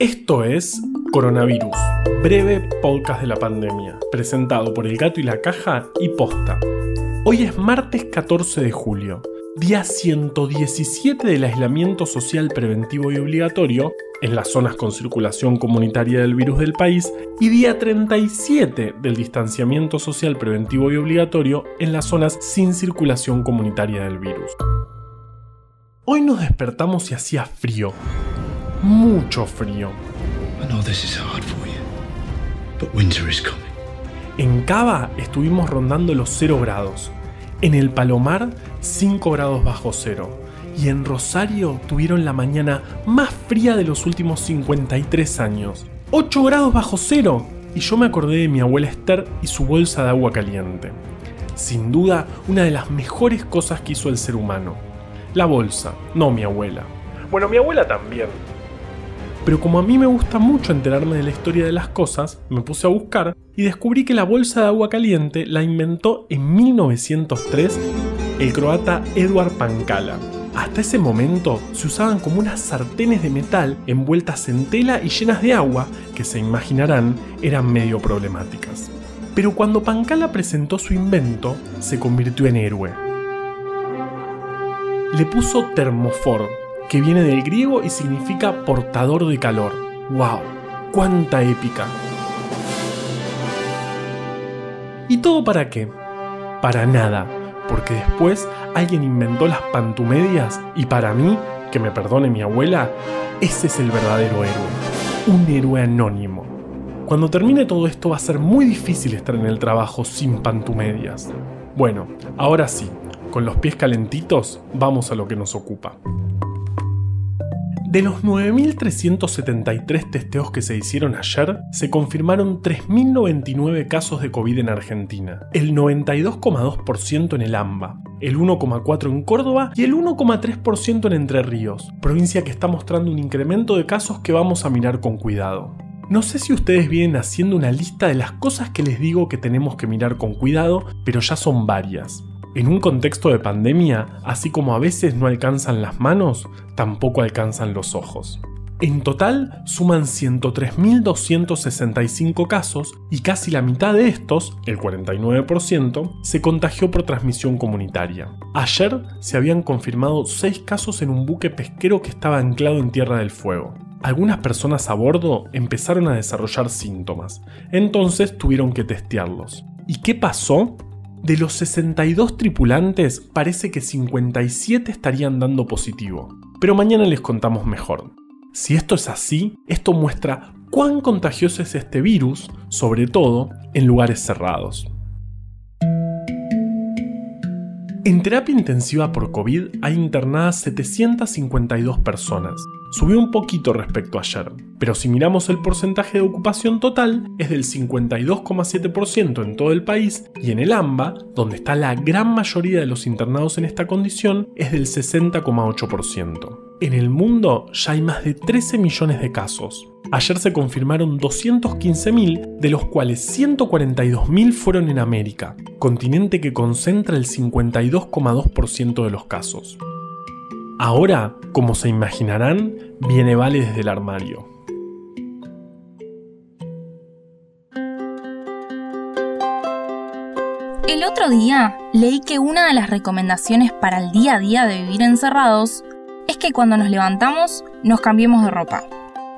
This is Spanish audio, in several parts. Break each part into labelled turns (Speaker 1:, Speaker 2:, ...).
Speaker 1: Esto es Coronavirus, breve podcast de la pandemia, presentado por El Gato y la Caja y Posta. Hoy es martes 14 de julio, día 117 del aislamiento social preventivo y obligatorio en las zonas con circulación comunitaria del virus del país y día 37 del distanciamiento social preventivo y obligatorio en las zonas sin circulación comunitaria del virus. Hoy nos despertamos y hacía frío, mucho frío. En Cava estuvimos rondando los 0 grados. En el Palomar, 5 grados bajo cero. Y en Rosario tuvieron la mañana más fría de los últimos 53 años. 8 grados bajo cero. Y yo me acordé de mi abuela Esther y su bolsa de agua caliente. Sin duda, una de las mejores cosas que hizo el ser humano. La bolsa, no mi abuela. Bueno, mi abuela también, pero como a mí me gusta mucho enterarme de la historia de las cosas, me puse a buscar y descubrí que la bolsa de agua caliente la inventó en 1903 el croata Eduard Pankala. Hasta ese momento se usaban como unas sartenes de metal envueltas en tela y llenas de agua que se imaginarán eran medio problemáticas. Pero cuando Pankala presentó su invento, se convirtió en héroe. Le puso termofor, que viene del griego y significa portador de calor. ¡Wow! ¡Cuánta épica! ¿Y todo para qué? Para nada, porque después alguien inventó las pantumedias y para mí, que me perdone mi abuela, ese es el verdadero héroe. Un héroe anónimo. Cuando termine todo esto va a ser muy difícil estar en el trabajo sin pantumedias. Bueno, ahora sí, con los pies calentitos, vamos a lo que nos ocupa. De los 9.373 testeos que se hicieron ayer, se confirmaron 3.099 casos de COVID en Argentina, el 92,2% en el AMBA, el 1,4% en Córdoba y el 1,3% en Entre Ríos, provincia que está mostrando un incremento de casos que vamos a mirar con cuidado. No sé si ustedes vienen haciendo una lista de las cosas que les digo que tenemos que mirar con cuidado, pero ya son varias. En un contexto de pandemia, así como a veces no alcanzan las manos, tampoco alcanzan los ojos. En total suman 103.265 casos y casi la mitad de estos, el 49%, se contagió por transmisión comunitaria. Ayer se habían confirmado 6 casos en un buque pesquero que estaba anclado en Tierra del Fuego. Algunas personas a bordo empezaron a desarrollar síntomas, entonces tuvieron que testearlos. ¿Y qué pasó? De los 62 tripulantes, parece que 57 estarían dando positivo. Pero mañana les contamos mejor. Si esto es así, esto muestra cuán contagioso es este virus, sobre todo en lugares cerrados. En terapia intensiva por COVID hay internadas 752 personas. Subió un poquito respecto a ayer, pero si miramos el porcentaje de ocupación total es del 52,7% en todo el país y en el AMBA, donde está la gran mayoría de los internados en esta condición, es del 60,8%. En el mundo ya hay más de 13 millones de casos. Ayer se confirmaron 215.000, de los cuales 142.000 fueron en América, continente que concentra el 52,2% de los casos. Ahora, como se imaginarán, viene Vale desde el armario.
Speaker 2: El otro día leí que una de las recomendaciones para el día a día de vivir encerrados es que cuando nos levantamos nos cambiemos de ropa.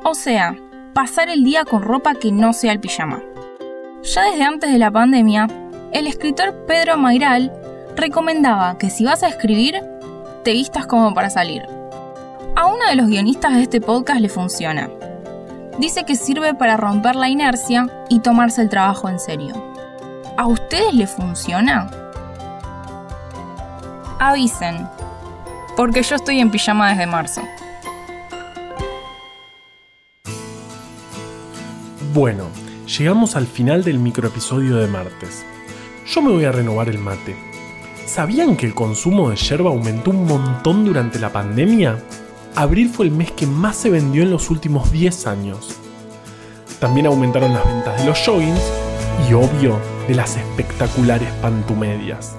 Speaker 2: O sea, pasar el día con ropa que no sea el pijama. Ya desde antes de la pandemia, el escritor Pedro Mairal recomendaba que si vas a escribir, te vistas como para salir. A uno de los guionistas de este podcast le funciona. Dice que sirve para romper la inercia y tomarse el trabajo en serio. ¿A ustedes le funciona? Avisen, porque yo estoy en pijama desde marzo.
Speaker 1: Bueno, llegamos al final del microepisodio de martes. Yo me voy a renovar el mate. ¿Sabían que el consumo de yerba aumentó un montón durante la pandemia? Abril fue el mes que más se vendió en los últimos 10 años. También aumentaron las ventas de los joggings y, obvio, de las espectaculares pantumedias.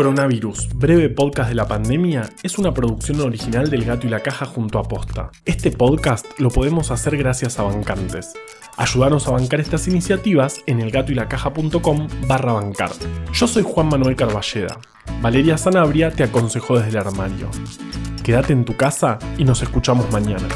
Speaker 1: Coronavirus, breve podcast de la pandemia, es una producción original del Gato y la Caja junto a Posta. Este podcast lo podemos hacer gracias a bancantes. Ayúdanos a bancar estas iniciativas en elgatoylacaja.com barra bancar. Yo soy Juan Manuel Carballeda. Valeria Sanabria te aconsejó desde el armario. Quédate en tu casa y nos escuchamos mañana.